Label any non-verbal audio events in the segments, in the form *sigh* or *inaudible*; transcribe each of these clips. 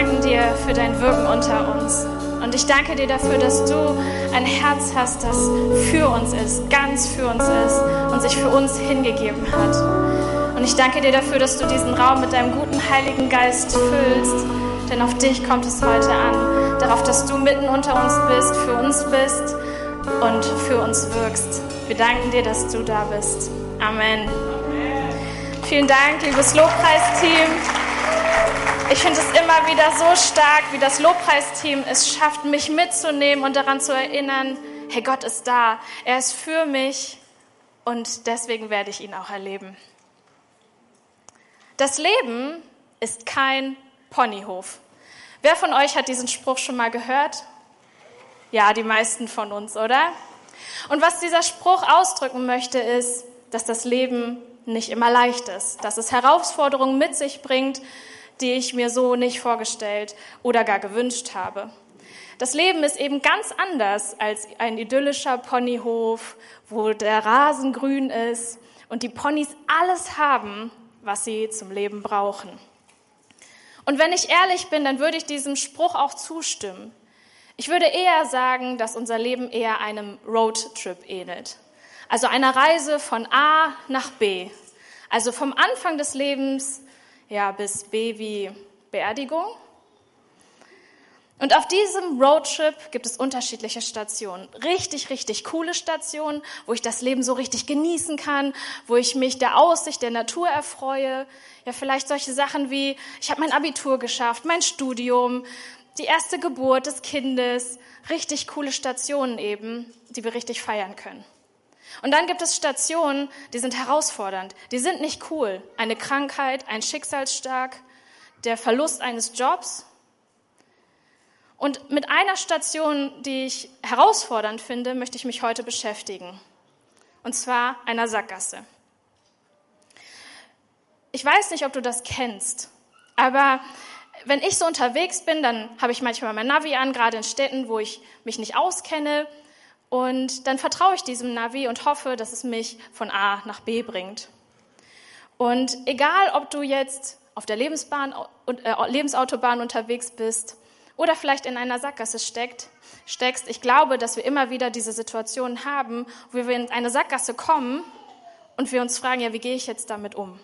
danken dir für dein Wirken unter uns. Und ich danke dir dafür, dass du ein Herz hast, das für uns ist, ganz für uns ist und sich für uns hingegeben hat. Und ich danke dir dafür, dass du diesen Raum mit deinem guten Heiligen Geist füllst, denn auf dich kommt es heute an. Darauf, dass du mitten unter uns bist, für uns bist und für uns wirkst. Wir danken dir, dass du da bist. Amen. Vielen Dank, liebes Lobpreisteam. Ich finde es immer wieder so stark, wie das Lobpreisteam es schafft, mich mitzunehmen und daran zu erinnern, hey, Gott ist da, er ist für mich und deswegen werde ich ihn auch erleben. Das Leben ist kein Ponyhof. Wer von euch hat diesen Spruch schon mal gehört? Ja, die meisten von uns, oder? Und was dieser Spruch ausdrücken möchte, ist, dass das Leben nicht immer leicht ist, dass es Herausforderungen mit sich bringt, die ich mir so nicht vorgestellt oder gar gewünscht habe. Das Leben ist eben ganz anders als ein idyllischer Ponyhof, wo der Rasen grün ist und die Ponys alles haben, was sie zum Leben brauchen. Und wenn ich ehrlich bin, dann würde ich diesem Spruch auch zustimmen. Ich würde eher sagen, dass unser Leben eher einem Roadtrip ähnelt. Also einer Reise von A nach B. Also vom Anfang des Lebens ja, bis B wie Beerdigung. Und auf diesem Roadtrip gibt es unterschiedliche Stationen. Richtig, richtig coole Stationen, wo ich das Leben so richtig genießen kann, wo ich mich der Aussicht der Natur erfreue. Ja, vielleicht solche Sachen wie, ich habe mein Abitur geschafft, mein Studium, die erste Geburt des Kindes. Richtig coole Stationen eben, die wir richtig feiern können. Und dann gibt es Stationen, die sind herausfordernd, die sind nicht cool. Eine Krankheit, ein Schicksalsschlag, der Verlust eines Jobs. Und mit einer Station, die ich herausfordernd finde, möchte ich mich heute beschäftigen. Und zwar einer Sackgasse. Ich weiß nicht, ob du das kennst, aber wenn ich so unterwegs bin, dann habe ich manchmal mein Navi an, gerade in Städten, wo ich mich nicht auskenne und dann vertraue ich diesem Navi und hoffe, dass es mich von A nach B bringt. Und egal, ob du jetzt auf der Lebensbahn, äh, Lebensautobahn unterwegs bist oder vielleicht in einer Sackgasse steckt, steckst, ich glaube, dass wir immer wieder diese Situationen haben, wo wir in eine Sackgasse kommen und wir uns fragen, ja, wie gehe ich jetzt damit um?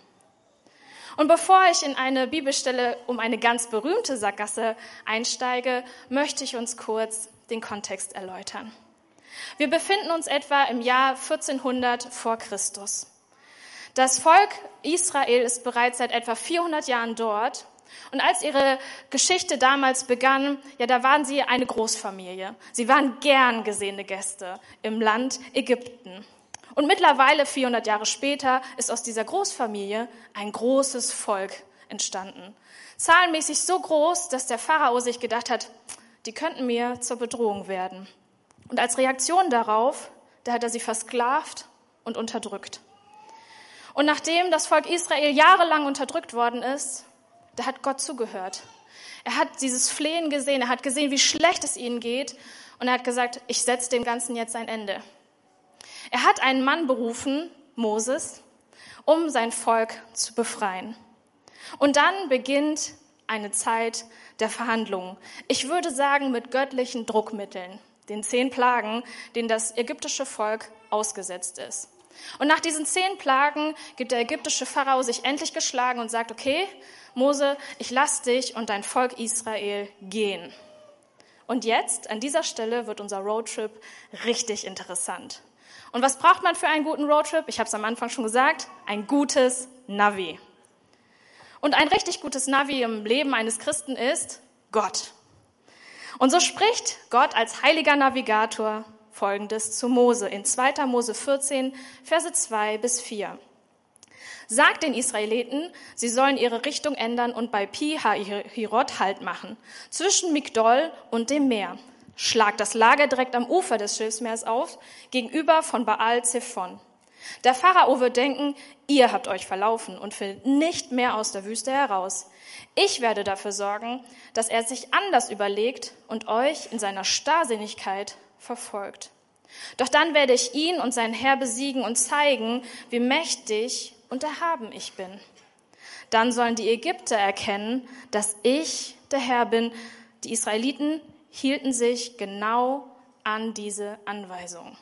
Und bevor ich in eine Bibelstelle um eine ganz berühmte Sackgasse einsteige, möchte ich uns kurz den Kontext erläutern. Wir befinden uns etwa im Jahr 1400 vor Christus. Das Volk Israel ist bereits seit etwa 400 Jahren dort. Und als ihre Geschichte damals begann, ja, da waren sie eine Großfamilie. Sie waren gern gesehene Gäste im Land Ägypten. Und mittlerweile, 400 Jahre später, ist aus dieser Großfamilie ein großes Volk entstanden. Zahlenmäßig so groß, dass der Pharao sich gedacht hat, die könnten mir zur Bedrohung werden. Und als Reaktion darauf, da hat er sie versklavt und unterdrückt. Und nachdem das Volk Israel jahrelang unterdrückt worden ist, da hat Gott zugehört. Er hat dieses Flehen gesehen, er hat gesehen, wie schlecht es ihnen geht und er hat gesagt, ich setze dem Ganzen jetzt ein Ende. Er hat einen Mann berufen, Moses, um sein Volk zu befreien. Und dann beginnt eine Zeit der Verhandlungen. Ich würde sagen, mit göttlichen Druckmitteln den zehn Plagen, denen das ägyptische Volk ausgesetzt ist. Und nach diesen zehn Plagen gibt der ägyptische Pharao sich endlich geschlagen und sagt, okay, Mose, ich lass dich und dein Volk Israel gehen. Und jetzt, an dieser Stelle, wird unser Roadtrip richtig interessant. Und was braucht man für einen guten Roadtrip? Ich habe es am Anfang schon gesagt, ein gutes Navi. Und ein richtig gutes Navi im Leben eines Christen ist Gott. Und so spricht Gott als heiliger Navigator Folgendes zu Mose in 2. Mose 14, Verse 2 bis 4. Sagt den Israeliten, sie sollen ihre Richtung ändern und bei Pi Hirot Halt machen, zwischen Migdol und dem Meer. Schlagt das Lager direkt am Ufer des Schilfsmeers auf, gegenüber von Baal Zephon. Der Pharao wird denken, ihr habt euch verlaufen und findet nicht mehr aus der Wüste heraus. Ich werde dafür sorgen, dass er sich anders überlegt und euch in seiner Starrsinnigkeit verfolgt. Doch dann werde ich ihn und sein Herr besiegen und zeigen, wie mächtig und erhaben ich bin. dann sollen die Ägypter erkennen, dass ich der Herr bin. Die Israeliten hielten sich genau an diese Anweisung.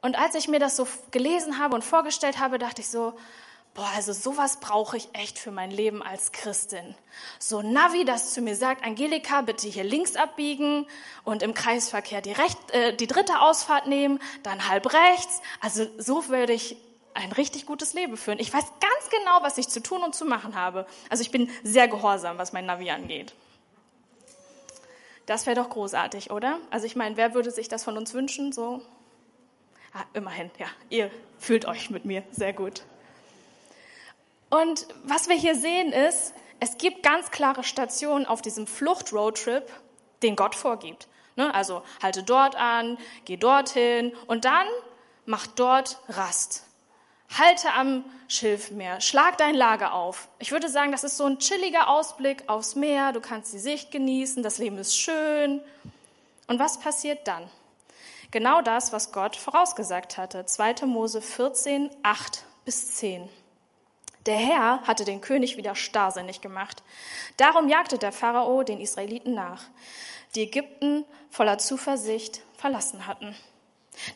Und als ich mir das so gelesen habe und vorgestellt habe, dachte ich so, boah, also sowas brauche ich echt für mein Leben als Christin. So Navi, das zu mir sagt, Angelika, bitte hier links abbiegen und im Kreisverkehr die, recht, äh, die dritte Ausfahrt nehmen, dann halb rechts. Also so würde ich ein richtig gutes Leben führen. Ich weiß ganz genau, was ich zu tun und zu machen habe. Also ich bin sehr gehorsam, was mein Navi angeht. Das wäre doch großartig, oder? Also ich meine, wer würde sich das von uns wünschen? So, ah, immerhin, ja, ihr fühlt euch mit mir sehr gut. Und was wir hier sehen ist, es gibt ganz klare Stationen auf diesem Flucht-Roadtrip, den Gott vorgibt. Ne? Also halte dort an, geh dorthin und dann mach dort Rast. Halte am Schilfmeer, schlag dein Lager auf. Ich würde sagen, das ist so ein chilliger Ausblick aufs Meer, du kannst die Sicht genießen, das Leben ist schön. Und was passiert dann? Genau das, was Gott vorausgesagt hatte. 2. Mose 14, 8 bis 10. Der Herr hatte den König wieder starrsinnig gemacht. Darum jagte der Pharao den Israeliten nach, die Ägypten voller Zuversicht verlassen hatten.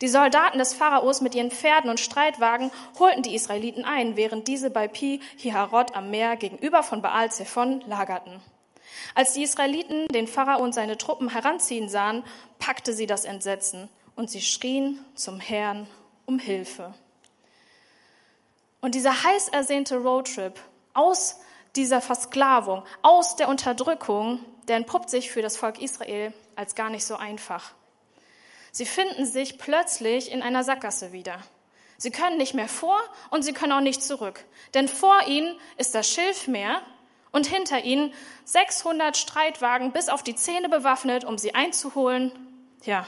Die Soldaten des Pharaos mit ihren Pferden und Streitwagen holten die Israeliten ein, während diese bei Pi Hiharot am Meer gegenüber von Baal Zephon lagerten. Als die Israeliten den Pharao und seine Truppen heranziehen sahen, packte sie das Entsetzen und sie schrien zum Herrn um Hilfe. Und dieser heiß ersehnte Roadtrip aus dieser Versklavung, aus der Unterdrückung, der entpuppt sich für das Volk Israel als gar nicht so einfach. Sie finden sich plötzlich in einer Sackgasse wieder. Sie können nicht mehr vor und sie können auch nicht zurück. Denn vor ihnen ist das Schilfmeer und hinter ihnen 600 Streitwagen bis auf die Zähne bewaffnet, um sie einzuholen, ja,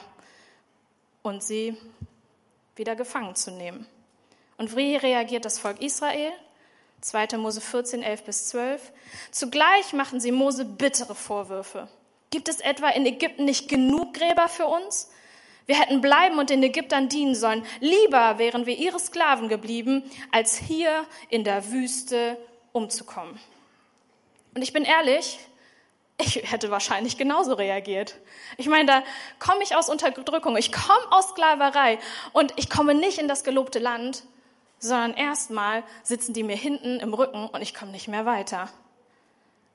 und sie wieder gefangen zu nehmen. Und wie reagiert das Volk Israel? 2. Mose 14, 11 bis 12. Zugleich machen sie Mose bittere Vorwürfe. Gibt es etwa in Ägypten nicht genug Gräber für uns? Wir hätten bleiben und den Ägyptern dienen sollen. Lieber wären wir ihre Sklaven geblieben, als hier in der Wüste umzukommen. Und ich bin ehrlich, ich hätte wahrscheinlich genauso reagiert. Ich meine, da komme ich aus Unterdrückung, ich komme aus Sklaverei und ich komme nicht in das gelobte Land, sondern erstmal sitzen die mir hinten im Rücken und ich komme nicht mehr weiter.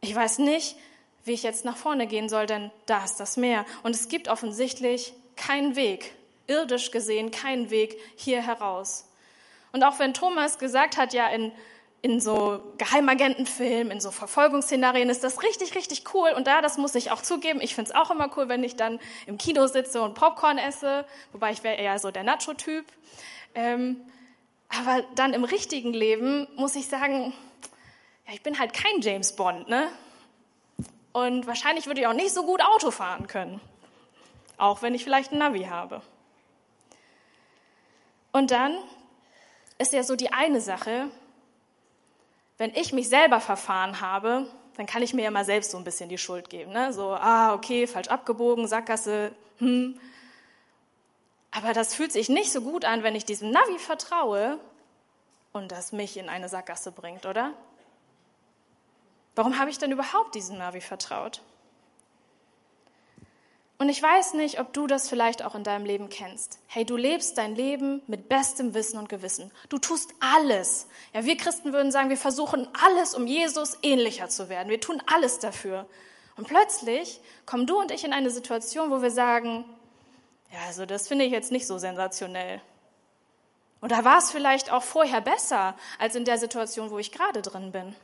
Ich weiß nicht, wie ich jetzt nach vorne gehen soll, denn da ist das Meer. Und es gibt offensichtlich keinen Weg, irdisch gesehen keinen Weg hier heraus. Und auch wenn Thomas gesagt hat, ja, in, in so Geheimagentenfilmen, in so Verfolgungsszenarien ist das richtig, richtig cool. Und da, das muss ich auch zugeben, ich finde es auch immer cool, wenn ich dann im Kino sitze und Popcorn esse, wobei ich wäre eher so der Nacho-Typ. Ähm, aber dann im richtigen Leben muss ich sagen, ja, ich bin halt kein James Bond, ne? Und wahrscheinlich würde ich auch nicht so gut Auto fahren können. Auch wenn ich vielleicht ein Navi habe. Und dann ist ja so die eine Sache, wenn ich mich selber verfahren habe, dann kann ich mir ja mal selbst so ein bisschen die Schuld geben. Ne? So, ah, okay, falsch abgebogen, Sackgasse, hm, aber das fühlt sich nicht so gut an, wenn ich diesem Navi vertraue und das mich in eine Sackgasse bringt, oder? Warum habe ich denn überhaupt diesem Navi vertraut? Und ich weiß nicht, ob du das vielleicht auch in deinem Leben kennst. Hey, du lebst dein Leben mit bestem Wissen und Gewissen. Du tust alles. Ja, wir Christen würden sagen, wir versuchen alles, um Jesus ähnlicher zu werden. Wir tun alles dafür. Und plötzlich kommen du und ich in eine Situation, wo wir sagen, ja, also das finde ich jetzt nicht so sensationell. Oder war es vielleicht auch vorher besser als in der Situation, wo ich gerade drin bin?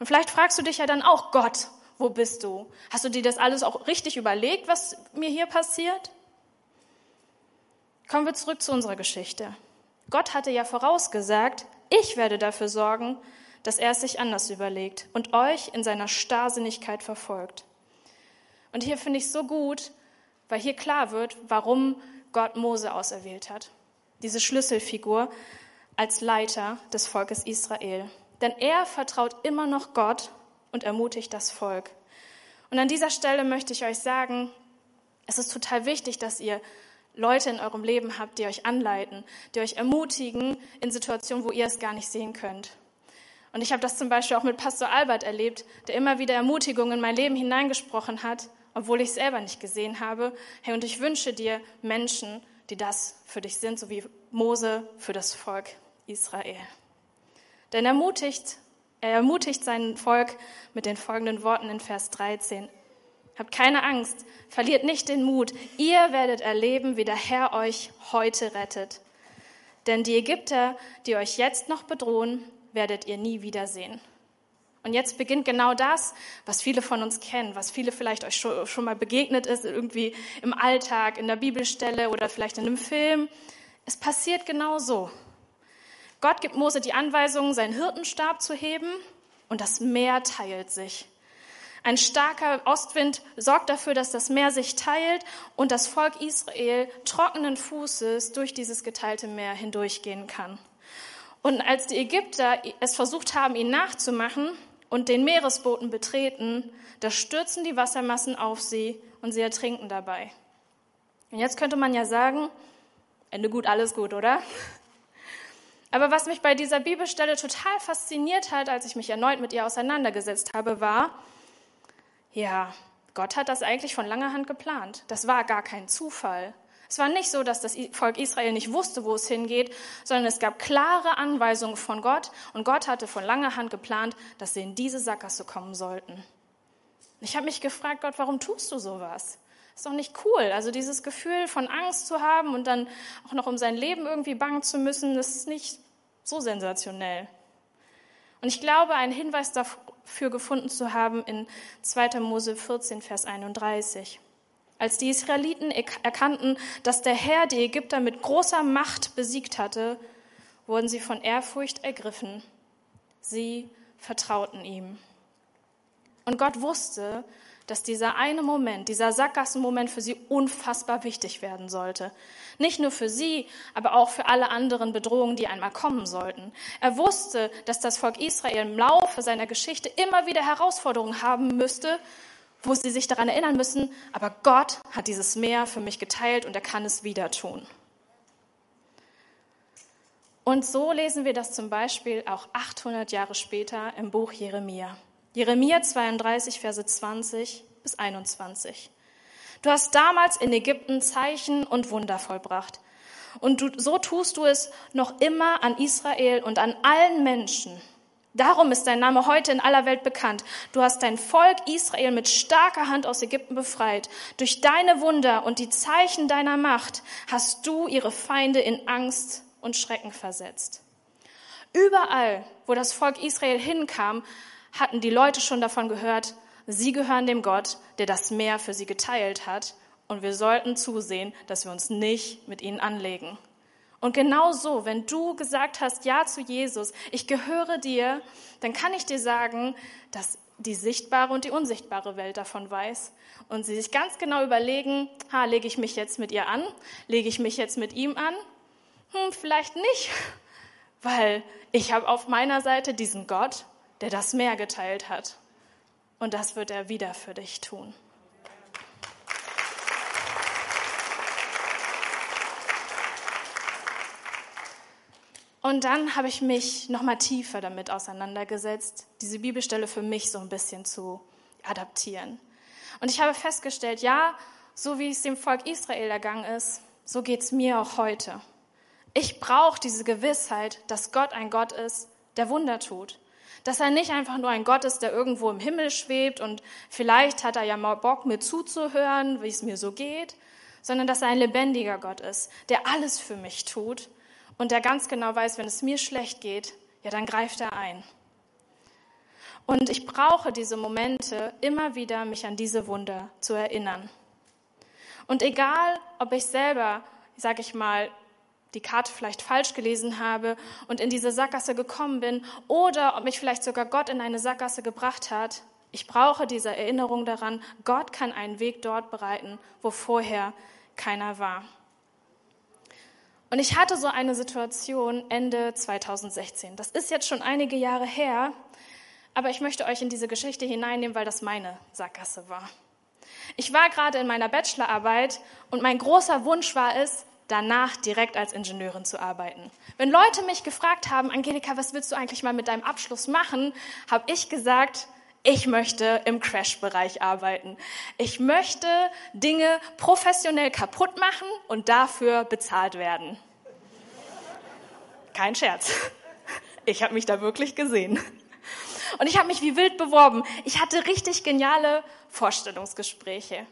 Und vielleicht fragst du dich ja dann auch, Gott, wo bist du? Hast du dir das alles auch richtig überlegt, was mir hier passiert? Kommen wir zurück zu unserer Geschichte. Gott hatte ja vorausgesagt, ich werde dafür sorgen, dass er es sich anders überlegt und euch in seiner Starrsinnigkeit verfolgt. Und hier finde ich so gut, weil hier klar wird, warum Gott Mose auserwählt hat. Diese Schlüsselfigur als Leiter des Volkes Israel. Denn er vertraut immer noch Gott und ermutigt das Volk. Und an dieser Stelle möchte ich euch sagen, es ist total wichtig, dass ihr Leute in eurem Leben habt, die euch anleiten, die euch ermutigen in Situationen, wo ihr es gar nicht sehen könnt. Und ich habe das zum Beispiel auch mit Pastor Albert erlebt, der immer wieder Ermutigung in mein Leben hineingesprochen hat, obwohl ich es selber nicht gesehen habe. Hey, und ich wünsche dir Menschen, die das für dich sind, so wie Mose für das Volk Israel. Denn er ermutigt, er ermutigt sein Volk mit den folgenden Worten in Vers 13. Habt keine Angst, verliert nicht den Mut. Ihr werdet erleben, wie der Herr euch heute rettet. Denn die Ägypter, die euch jetzt noch bedrohen, werdet ihr nie wiedersehen. Und jetzt beginnt genau das, was viele von uns kennen, was viele vielleicht euch schon, mal begegnet ist, irgendwie im Alltag, in der Bibelstelle oder vielleicht in einem Film. Es passiert genau so. Gott gibt Mose die Anweisung, seinen Hirtenstab zu heben und das Meer teilt sich. Ein starker Ostwind sorgt dafür, dass das Meer sich teilt und das Volk Israel trockenen Fußes durch dieses geteilte Meer hindurchgehen kann. Und als die Ägypter es versucht haben, ihn nachzumachen und den Meeresboten betreten, da stürzen die Wassermassen auf sie und sie ertrinken dabei. Und jetzt könnte man ja sagen, Ende gut, alles gut, oder? Aber was mich bei dieser Bibelstelle total fasziniert hat, als ich mich erneut mit ihr auseinandergesetzt habe, war, ja, Gott hat das eigentlich von langer Hand geplant. Das war gar kein Zufall. Es war nicht so, dass das Volk Israel nicht wusste, wo es hingeht, sondern es gab klare Anweisungen von Gott und Gott hatte von langer Hand geplant, dass sie in diese Sackgasse kommen sollten. Ich habe mich gefragt, Gott, warum tust du sowas? Ist doch nicht cool. Also dieses Gefühl von Angst zu haben und dann auch noch um sein Leben irgendwie bangen zu müssen, das ist nicht so sensationell. Und ich glaube, einen Hinweis dafür gefunden zu haben in 2. Mose 14, Vers 31. Als die Israeliten erkannten, dass der Herr die Ägypter mit großer Macht besiegt hatte, wurden sie von Ehrfurcht ergriffen. Sie vertrauten ihm. Und Gott wusste, dass dieser eine Moment, dieser Sackgassenmoment für sie unfassbar wichtig werden sollte. Nicht nur für sie, aber auch für alle anderen Bedrohungen, die einmal kommen sollten. Er wusste, dass das Volk Israel im Laufe seiner Geschichte immer wieder Herausforderungen haben müsste, wo sie sich daran erinnern müssen, aber Gott hat dieses Meer für mich geteilt und er kann es wieder tun. Und so lesen wir das zum Beispiel auch 800 Jahre später im Buch Jeremia. Jeremia 32, Verse 20 bis 21. Du hast damals in Ägypten Zeichen und Wunder vollbracht. Und du, so tust du es noch immer an Israel und an allen Menschen, Darum ist dein Name heute in aller Welt bekannt. Du hast dein Volk Israel mit starker Hand aus Ägypten befreit. Durch deine Wunder und die Zeichen deiner Macht hast du ihre Feinde in Angst und Schrecken versetzt. Überall, wo das Volk Israel hinkam, hatten die Leute schon davon gehört, sie gehören dem Gott, der das Meer für sie geteilt hat, und wir sollten zusehen, dass wir uns nicht mit ihnen anlegen. Und genau so, wenn du gesagt hast, ja zu Jesus, ich gehöre dir, dann kann ich dir sagen, dass die sichtbare und die unsichtbare Welt davon weiß. Und sie sich ganz genau überlegen, ha, lege ich mich jetzt mit ihr an? Lege ich mich jetzt mit ihm an? Hm, vielleicht nicht, *laughs* weil ich habe auf meiner Seite diesen Gott, der das Meer geteilt hat. Und das wird er wieder für dich tun. Und dann habe ich mich noch mal tiefer damit auseinandergesetzt, diese Bibelstelle für mich so ein bisschen zu adaptieren. Und ich habe festgestellt, ja, so wie es dem Volk Israel ergangen ist, so geht es mir auch heute. Ich brauche diese Gewissheit, dass Gott ein Gott ist, der Wunder tut. Dass er nicht einfach nur ein Gott ist, der irgendwo im Himmel schwebt und vielleicht hat er ja mal Bock, mir zuzuhören, wie es mir so geht, sondern dass er ein lebendiger Gott ist, der alles für mich tut und der ganz genau weiß, wenn es mir schlecht geht, ja, dann greift er ein. Und ich brauche diese Momente immer wieder, mich an diese Wunder zu erinnern. Und egal, ob ich selber, sag ich mal, die Karte vielleicht falsch gelesen habe und in diese Sackgasse gekommen bin oder ob mich vielleicht sogar Gott in eine Sackgasse gebracht hat, ich brauche diese Erinnerung daran, Gott kann einen Weg dort bereiten, wo vorher keiner war. Und ich hatte so eine Situation Ende 2016. Das ist jetzt schon einige Jahre her, aber ich möchte euch in diese Geschichte hineinnehmen, weil das meine Sackgasse war. Ich war gerade in meiner Bachelorarbeit und mein großer Wunsch war es, danach direkt als Ingenieurin zu arbeiten. Wenn Leute mich gefragt haben, Angelika, was willst du eigentlich mal mit deinem Abschluss machen, habe ich gesagt, ich möchte im Crash-Bereich arbeiten. Ich möchte Dinge professionell kaputt machen und dafür bezahlt werden. Kein Scherz. Ich habe mich da wirklich gesehen. Und ich habe mich wie wild beworben. Ich hatte richtig geniale Vorstellungsgespräche.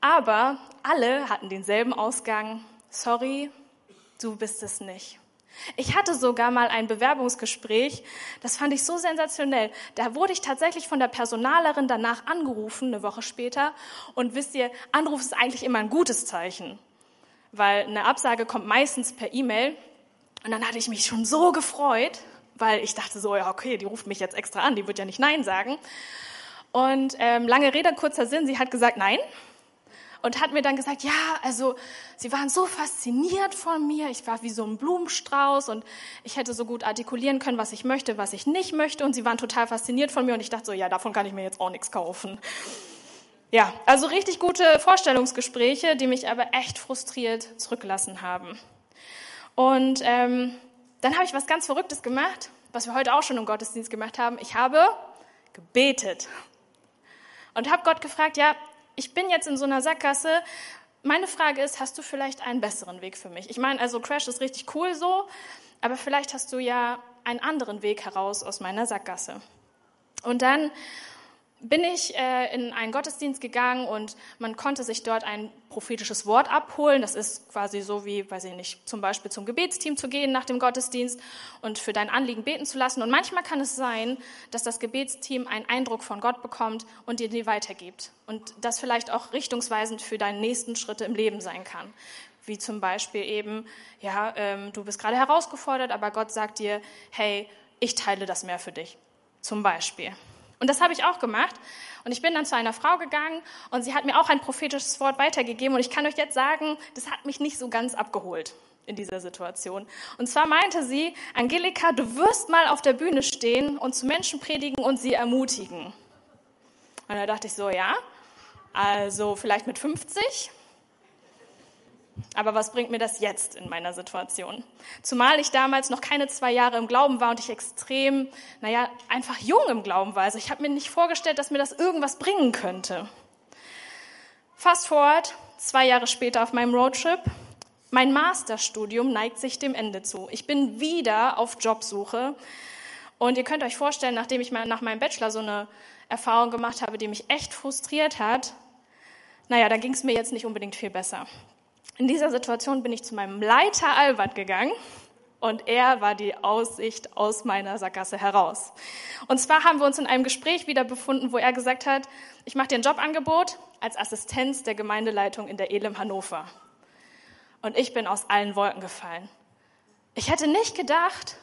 Aber alle hatten denselben Ausgang. Sorry, du bist es nicht. Ich hatte sogar mal ein Bewerbungsgespräch, das fand ich so sensationell. Da wurde ich tatsächlich von der Personalerin danach angerufen, eine Woche später. Und wisst ihr, Anruf ist eigentlich immer ein gutes Zeichen, weil eine Absage kommt meistens per E-Mail. Und dann hatte ich mich schon so gefreut, weil ich dachte so, ja, okay, die ruft mich jetzt extra an, die wird ja nicht Nein sagen. Und ähm, lange Rede, kurzer Sinn, sie hat gesagt Nein und hat mir dann gesagt, ja, also sie waren so fasziniert von mir, ich war wie so ein Blumenstrauß und ich hätte so gut artikulieren können, was ich möchte, was ich nicht möchte und sie waren total fasziniert von mir und ich dachte so, ja, davon kann ich mir jetzt auch nichts kaufen. Ja, also richtig gute Vorstellungsgespräche, die mich aber echt frustriert zurückgelassen haben. Und ähm, dann habe ich was ganz Verrücktes gemacht, was wir heute auch schon im Gottesdienst gemacht haben. Ich habe gebetet und habe Gott gefragt, ja, ich bin jetzt in so einer Sackgasse. Meine Frage ist, hast du vielleicht einen besseren Weg für mich? Ich meine, also Crash ist richtig cool so, aber vielleicht hast du ja einen anderen Weg heraus aus meiner Sackgasse. Und dann bin ich äh, in einen Gottesdienst gegangen und man konnte sich dort ein prophetisches Wort abholen. Das ist quasi so wie, weiß ich nicht, zum Beispiel zum Gebetsteam zu gehen nach dem Gottesdienst und für dein Anliegen beten zu lassen. Und manchmal kann es sein, dass das Gebetsteam einen Eindruck von Gott bekommt und dir die weitergibt. Und das vielleicht auch richtungsweisend für deine nächsten Schritte im Leben sein kann. Wie zum Beispiel eben, ja, ähm, du bist gerade herausgefordert, aber Gott sagt dir, hey, ich teile das mehr für dich. Zum Beispiel. Und das habe ich auch gemacht. Und ich bin dann zu einer Frau gegangen und sie hat mir auch ein prophetisches Wort weitergegeben. Und ich kann euch jetzt sagen, das hat mich nicht so ganz abgeholt in dieser Situation. Und zwar meinte sie, Angelika, du wirst mal auf der Bühne stehen und zu Menschen predigen und sie ermutigen. Und da dachte ich so, ja, also vielleicht mit 50 aber was bringt mir das jetzt in meiner Situation? Zumal ich damals noch keine zwei Jahre im Glauben war und ich extrem, naja, einfach jung im Glauben war. Also ich habe mir nicht vorgestellt, dass mir das irgendwas bringen könnte. Fast forward, zwei Jahre später auf meinem Roadtrip. Mein Masterstudium neigt sich dem Ende zu. Ich bin wieder auf Jobsuche. Und ihr könnt euch vorstellen, nachdem ich nach meinem Bachelor so eine Erfahrung gemacht habe, die mich echt frustriert hat, naja, da ging es mir jetzt nicht unbedingt viel besser. In dieser Situation bin ich zu meinem Leiter Albert gegangen und er war die Aussicht aus meiner Sackgasse heraus. Und zwar haben wir uns in einem Gespräch wieder befunden, wo er gesagt hat, ich mache dir ein Jobangebot als Assistenz der Gemeindeleitung in der Elem Hannover. Und ich bin aus allen Wolken gefallen. Ich hätte nicht gedacht,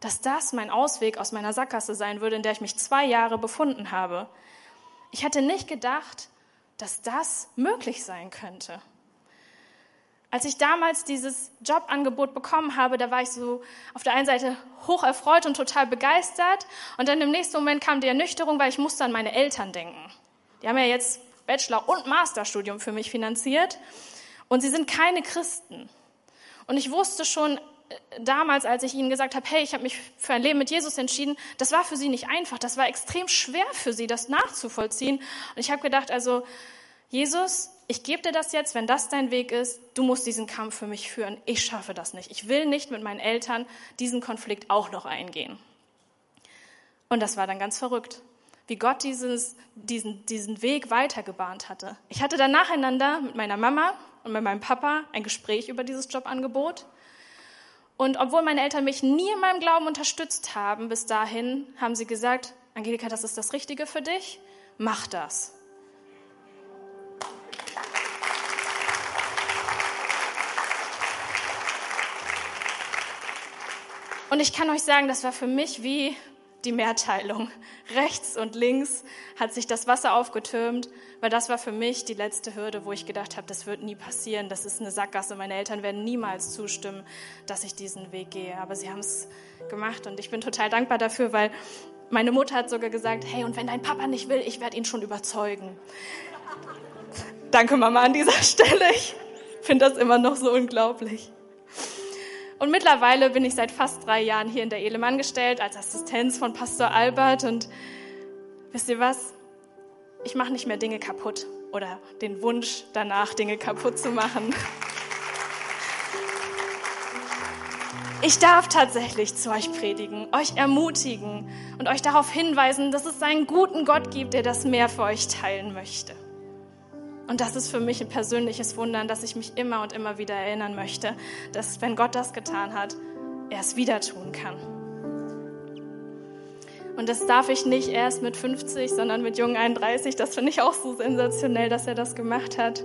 dass das mein Ausweg aus meiner Sackgasse sein würde, in der ich mich zwei Jahre befunden habe. Ich hätte nicht gedacht, dass das möglich sein könnte. Als ich damals dieses Jobangebot bekommen habe, da war ich so auf der einen Seite hoch erfreut und total begeistert. Und dann im nächsten Moment kam die Ernüchterung, weil ich musste an meine Eltern denken. Die haben ja jetzt Bachelor- und Masterstudium für mich finanziert. Und sie sind keine Christen. Und ich wusste schon äh, damals, als ich ihnen gesagt habe, hey, ich habe mich für ein Leben mit Jesus entschieden, das war für sie nicht einfach. Das war extrem schwer für sie, das nachzuvollziehen. Und ich habe gedacht, also Jesus, ich gebe dir das jetzt, wenn das dein Weg ist, du musst diesen Kampf für mich führen. Ich schaffe das nicht. Ich will nicht mit meinen Eltern diesen Konflikt auch noch eingehen. Und das war dann ganz verrückt, wie Gott dieses, diesen, diesen Weg weitergebahnt hatte. Ich hatte dann nacheinander mit meiner Mama und mit meinem Papa ein Gespräch über dieses Jobangebot. Und obwohl meine Eltern mich nie in meinem Glauben unterstützt haben bis dahin, haben sie gesagt, Angelika, das ist das Richtige für dich, mach das. Und ich kann euch sagen, das war für mich wie die Mehrteilung. Rechts und links hat sich das Wasser aufgetürmt, weil das war für mich die letzte Hürde, wo ich gedacht habe, das wird nie passieren, das ist eine Sackgasse. Meine Eltern werden niemals zustimmen, dass ich diesen Weg gehe. Aber sie haben es gemacht und ich bin total dankbar dafür, weil meine Mutter hat sogar gesagt, hey, und wenn dein Papa nicht will, ich werde ihn schon überzeugen. Danke, Mama, an dieser *laughs* Stelle. Ich finde das immer noch so unglaublich. Und mittlerweile bin ich seit fast drei Jahren hier in der Elem angestellt als Assistenz von Pastor Albert. Und wisst ihr was? Ich mache nicht mehr Dinge kaputt oder den Wunsch danach, Dinge kaputt zu machen. Ich darf tatsächlich zu euch predigen, euch ermutigen und euch darauf hinweisen, dass es einen guten Gott gibt, der das mehr für euch teilen möchte. Und das ist für mich ein persönliches Wunder, dass ich mich immer und immer wieder erinnern möchte, dass wenn Gott das getan hat, er es wieder tun kann. Und das darf ich nicht erst mit 50, sondern mit jungen 31. Das finde ich auch so sensationell, dass er das gemacht hat.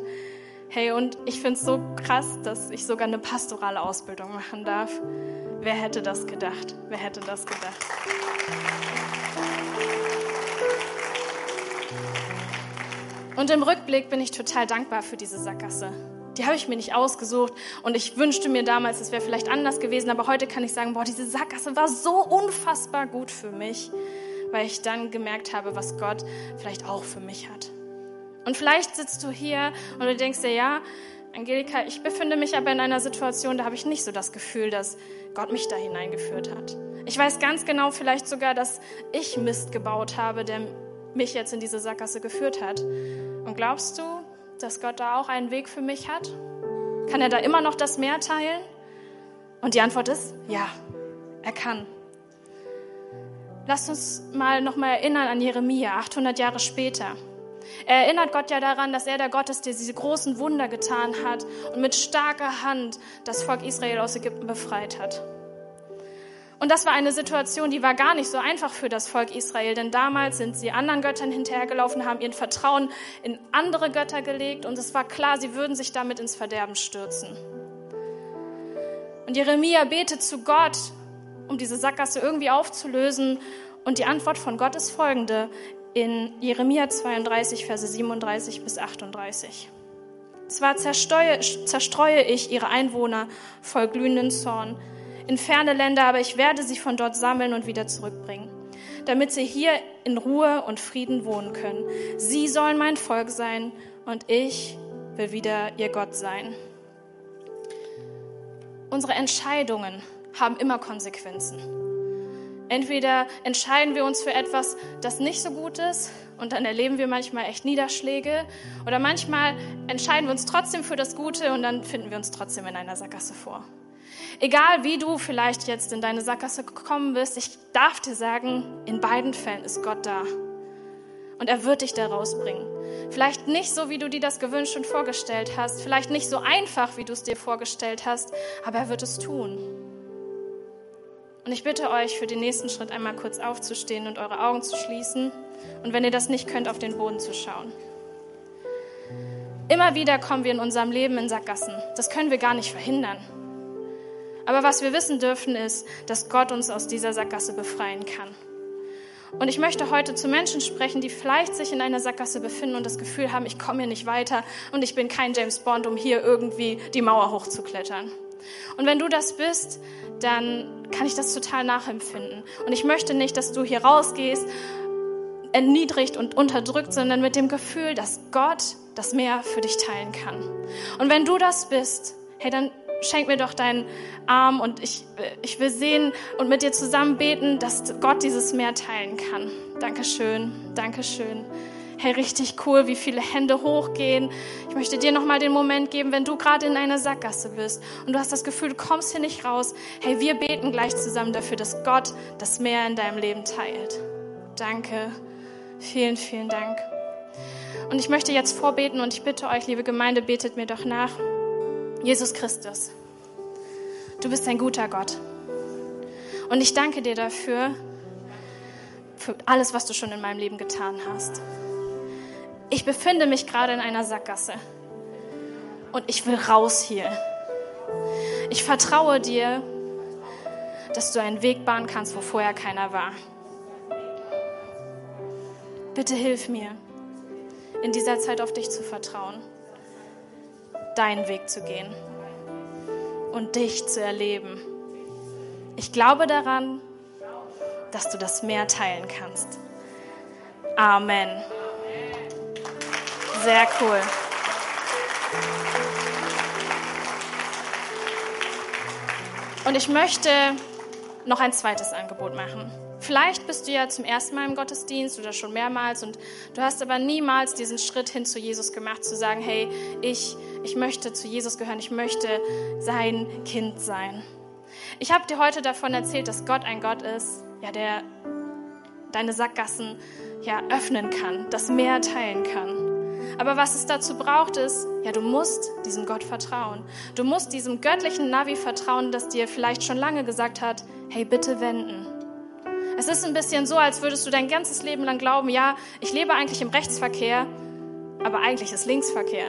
Hey, und ich finde es so krass, dass ich sogar eine pastorale Ausbildung machen darf. Wer hätte das gedacht? Wer hätte das gedacht? Und im Rückblick bin ich total dankbar für diese Sackgasse. Die habe ich mir nicht ausgesucht und ich wünschte mir damals, es wäre vielleicht anders gewesen, aber heute kann ich sagen, boah, diese Sackgasse war so unfassbar gut für mich, weil ich dann gemerkt habe, was Gott vielleicht auch für mich hat. Und vielleicht sitzt du hier und du denkst dir, ja, Angelika, ich befinde mich aber in einer Situation, da habe ich nicht so das Gefühl, dass Gott mich da hineingeführt hat. Ich weiß ganz genau vielleicht sogar, dass ich Mist gebaut habe, der mich jetzt in diese Sackgasse geführt hat. Und glaubst du, dass Gott da auch einen Weg für mich hat? Kann er da immer noch das Meer teilen? Und die Antwort ist ja, er kann. Lasst uns mal noch mal erinnern an Jeremia, 800 Jahre später. Er erinnert Gott ja daran, dass er der Gott ist, der diese großen Wunder getan hat und mit starker Hand das Volk Israel aus Ägypten befreit hat. Und das war eine Situation, die war gar nicht so einfach für das Volk Israel, denn damals sind sie anderen Göttern hinterhergelaufen, haben ihren Vertrauen in andere Götter gelegt und es war klar, sie würden sich damit ins Verderben stürzen. Und Jeremia betet zu Gott, um diese Sackgasse irgendwie aufzulösen. Und die Antwort von Gott ist folgende in Jeremia 32, Verse 37 bis 38. Zwar zerstreue, zerstreue ich ihre Einwohner voll glühenden Zorn in ferne Länder, aber ich werde sie von dort sammeln und wieder zurückbringen, damit sie hier in Ruhe und Frieden wohnen können. Sie sollen mein Volk sein und ich will wieder ihr Gott sein. Unsere Entscheidungen haben immer Konsequenzen. Entweder entscheiden wir uns für etwas, das nicht so gut ist und dann erleben wir manchmal echt Niederschläge oder manchmal entscheiden wir uns trotzdem für das Gute und dann finden wir uns trotzdem in einer Sackgasse vor. Egal wie du vielleicht jetzt in deine Sackgasse gekommen bist, ich darf dir sagen, in beiden Fällen ist Gott da. Und er wird dich da rausbringen. Vielleicht nicht so, wie du dir das gewünscht und vorgestellt hast, vielleicht nicht so einfach, wie du es dir vorgestellt hast, aber er wird es tun. Und ich bitte euch, für den nächsten Schritt einmal kurz aufzustehen und eure Augen zu schließen und wenn ihr das nicht könnt, auf den Boden zu schauen. Immer wieder kommen wir in unserem Leben in Sackgassen. Das können wir gar nicht verhindern. Aber was wir wissen dürfen, ist, dass Gott uns aus dieser Sackgasse befreien kann. Und ich möchte heute zu Menschen sprechen, die vielleicht sich in einer Sackgasse befinden und das Gefühl haben, ich komme hier nicht weiter und ich bin kein James Bond, um hier irgendwie die Mauer hochzuklettern. Und wenn du das bist, dann kann ich das total nachempfinden. Und ich möchte nicht, dass du hier rausgehst, erniedrigt und unterdrückt, sondern mit dem Gefühl, dass Gott das Meer für dich teilen kann. Und wenn du das bist, hey, dann schenk mir doch deinen Arm und ich, ich will sehen und mit dir zusammen beten, dass Gott dieses Meer teilen kann. Dankeschön, Dankeschön. Hey, richtig cool, wie viele Hände hochgehen. Ich möchte dir nochmal den Moment geben, wenn du gerade in einer Sackgasse bist und du hast das Gefühl, du kommst hier nicht raus. Hey, wir beten gleich zusammen dafür, dass Gott das Meer in deinem Leben teilt. Danke. Vielen, vielen Dank. Und ich möchte jetzt vorbeten und ich bitte euch, liebe Gemeinde, betet mir doch nach. Jesus Christus, du bist ein guter Gott. Und ich danke dir dafür, für alles, was du schon in meinem Leben getan hast. Ich befinde mich gerade in einer Sackgasse und ich will raus hier. Ich vertraue dir, dass du einen Weg bahnen kannst, wo vorher keiner war. Bitte hilf mir, in dieser Zeit auf dich zu vertrauen deinen Weg zu gehen und dich zu erleben. Ich glaube daran, dass du das mehr teilen kannst. Amen. Sehr cool. Und ich möchte noch ein zweites Angebot machen. Vielleicht bist du ja zum ersten Mal im Gottesdienst oder schon mehrmals und du hast aber niemals diesen Schritt hin zu Jesus gemacht, zu sagen, hey, ich, ich möchte zu Jesus gehören, ich möchte sein Kind sein. Ich habe dir heute davon erzählt, dass Gott ein Gott ist, ja, der deine Sackgassen ja öffnen kann, das Meer teilen kann. Aber was es dazu braucht, ist, ja, du musst diesem Gott vertrauen. Du musst diesem göttlichen Navi vertrauen, das dir vielleicht schon lange gesagt hat, hey, bitte wenden. Es ist ein bisschen so, als würdest du dein ganzes Leben lang glauben, ja, ich lebe eigentlich im Rechtsverkehr, aber eigentlich ist Linksverkehr.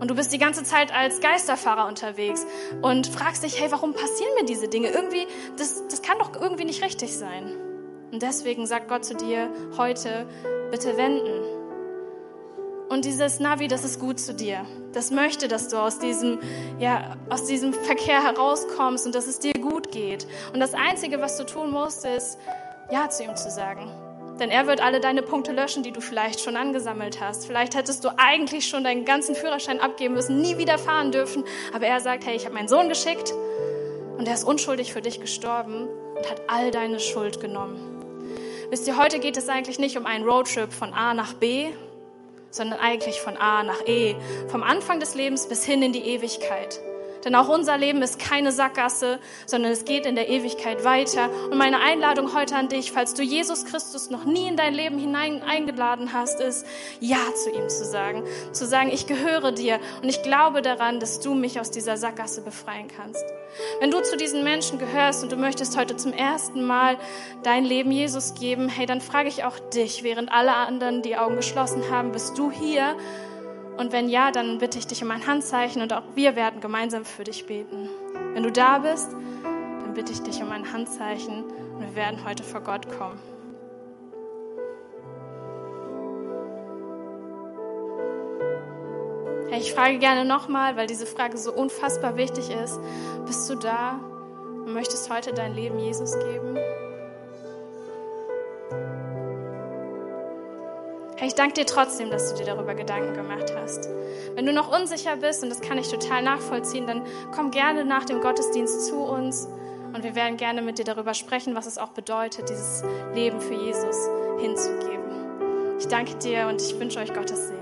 Und du bist die ganze Zeit als Geisterfahrer unterwegs und fragst dich, hey, warum passieren mir diese Dinge? Irgendwie, das, das kann doch irgendwie nicht richtig sein. Und deswegen sagt Gott zu dir heute, bitte wenden. Und dieses Navi, das ist gut zu dir. Das möchte, dass du aus diesem, ja, aus diesem Verkehr herauskommst und dass es dir gut geht. Und das Einzige, was du tun musst, ist, Ja zu ihm zu sagen. Denn er wird alle deine Punkte löschen, die du vielleicht schon angesammelt hast. Vielleicht hättest du eigentlich schon deinen ganzen Führerschein abgeben müssen, nie wieder fahren dürfen. Aber er sagt, hey, ich habe meinen Sohn geschickt und er ist unschuldig für dich gestorben und hat all deine Schuld genommen. Wisst ihr, heute geht es eigentlich nicht um einen Roadtrip von A nach B, sondern eigentlich von A nach E, vom Anfang des Lebens bis hin in die Ewigkeit. Denn auch unser Leben ist keine Sackgasse, sondern es geht in der Ewigkeit weiter. Und meine Einladung heute an dich, falls du Jesus Christus noch nie in dein Leben hinein eingeladen hast, ist, Ja zu ihm zu sagen. Zu sagen, ich gehöre dir und ich glaube daran, dass du mich aus dieser Sackgasse befreien kannst. Wenn du zu diesen Menschen gehörst und du möchtest heute zum ersten Mal dein Leben Jesus geben, hey, dann frage ich auch dich, während alle anderen die Augen geschlossen haben, bist du hier? Und wenn ja, dann bitte ich dich um ein Handzeichen und auch wir werden gemeinsam für dich beten. Wenn du da bist, dann bitte ich dich um ein Handzeichen und wir werden heute vor Gott kommen. Ich frage gerne nochmal, weil diese Frage so unfassbar wichtig ist. Bist du da und möchtest heute dein Leben Jesus geben? Hey, ich danke dir trotzdem, dass du dir darüber Gedanken gemacht hast. Wenn du noch unsicher bist, und das kann ich total nachvollziehen, dann komm gerne nach dem Gottesdienst zu uns und wir werden gerne mit dir darüber sprechen, was es auch bedeutet, dieses Leben für Jesus hinzugeben. Ich danke dir und ich wünsche euch Gottes Segen.